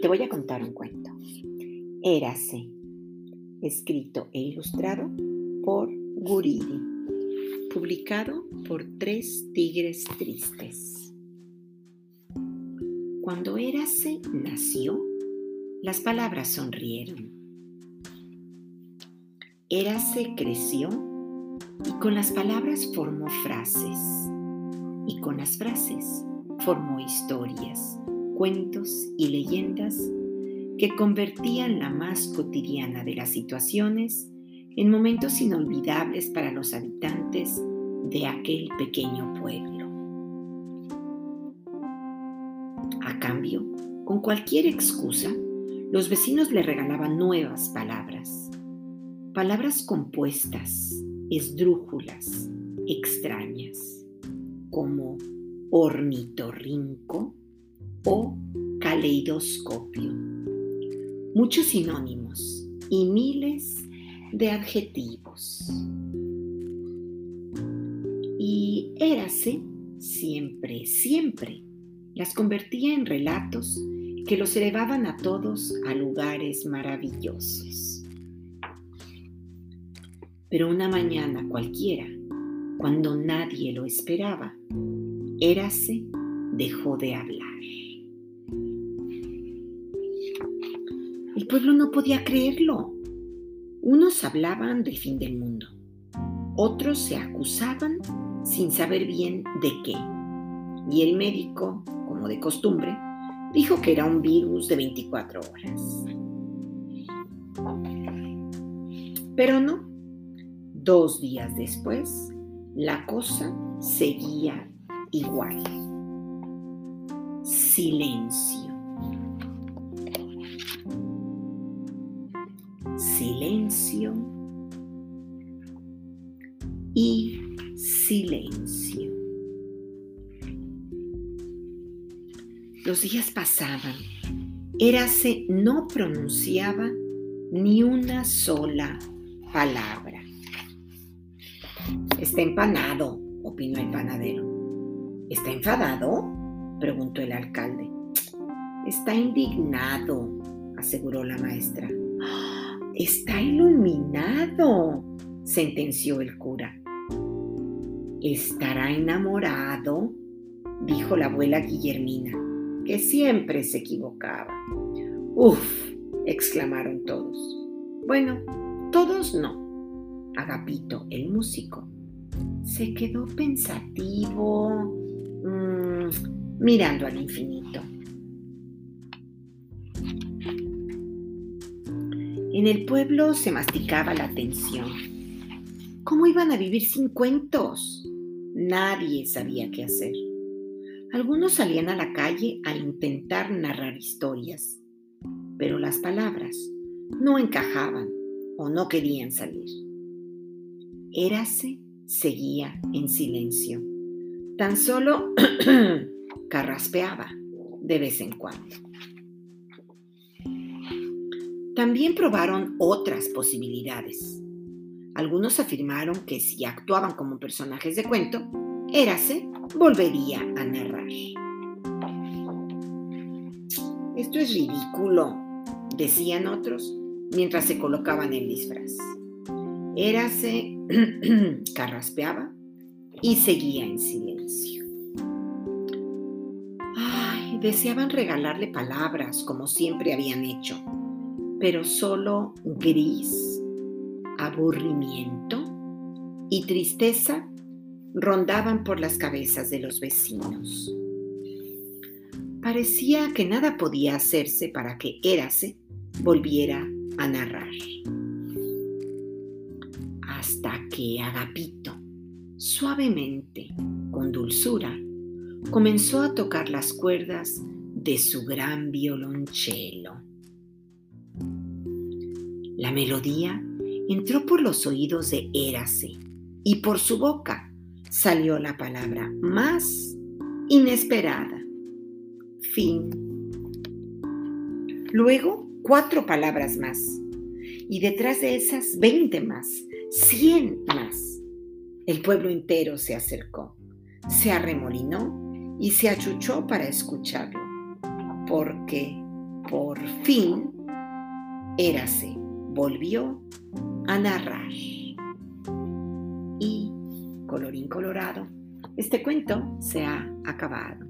te voy a contar un cuento. Érase, escrito e ilustrado por Guridi, publicado por Tres Tigres Tristes. Cuando Érase nació, las palabras sonrieron. Érase creció y con las palabras formó frases y con las frases formó historias cuentos y leyendas que convertían la más cotidiana de las situaciones en momentos inolvidables para los habitantes de aquel pequeño pueblo. A cambio, con cualquier excusa, los vecinos le regalaban nuevas palabras, palabras compuestas, esdrújulas, extrañas, como ornitorrinco, o caleidoscopio. Muchos sinónimos y miles de adjetivos. Y érase siempre, siempre. Las convertía en relatos que los elevaban a todos a lugares maravillosos. Pero una mañana cualquiera, cuando nadie lo esperaba, Érase dejó de hablar. El pueblo no podía creerlo. Unos hablaban del fin del mundo, otros se acusaban sin saber bien de qué. Y el médico, como de costumbre, dijo que era un virus de 24 horas. Pero no. Dos días después, la cosa seguía igual. Silencio. Silencio y silencio. Los días pasaban. Érase no pronunciaba ni una sola palabra. Está empanado, opinó el panadero. ¿Está enfadado? preguntó el alcalde. Está indignado, aseguró la maestra. Está iluminado, sentenció el cura. Estará enamorado, dijo la abuela Guillermina, que siempre se equivocaba. Uf, exclamaron todos. Bueno, todos no. Agapito, el músico, se quedó pensativo, mm, mirando al infinito. En el pueblo se masticaba la tensión. ¿Cómo iban a vivir sin cuentos? Nadie sabía qué hacer. Algunos salían a la calle a intentar narrar historias, pero las palabras no encajaban o no querían salir. Érase seguía en silencio. Tan solo carraspeaba de vez en cuando. También probaron otras posibilidades. Algunos afirmaron que si actuaban como personajes de cuento, Érase volvería a narrar. Esto es ridículo, decían otros mientras se colocaban el disfraz. Érase carraspeaba y seguía en silencio. Ay, deseaban regalarle palabras como siempre habían hecho pero solo gris, aburrimiento y tristeza rondaban por las cabezas de los vecinos. Parecía que nada podía hacerse para que Érase volviera a narrar. Hasta que Agapito, suavemente, con dulzura, comenzó a tocar las cuerdas de su gran violonchelo. La melodía entró por los oídos de Érase y por su boca salió la palabra más inesperada. Fin. Luego, cuatro palabras más. Y detrás de esas, veinte más, cien más. El pueblo entero se acercó, se arremolinó y se achuchó para escucharlo, porque por fin, Érase volvió a narrar. Y, colorín colorado, este cuento se ha acabado.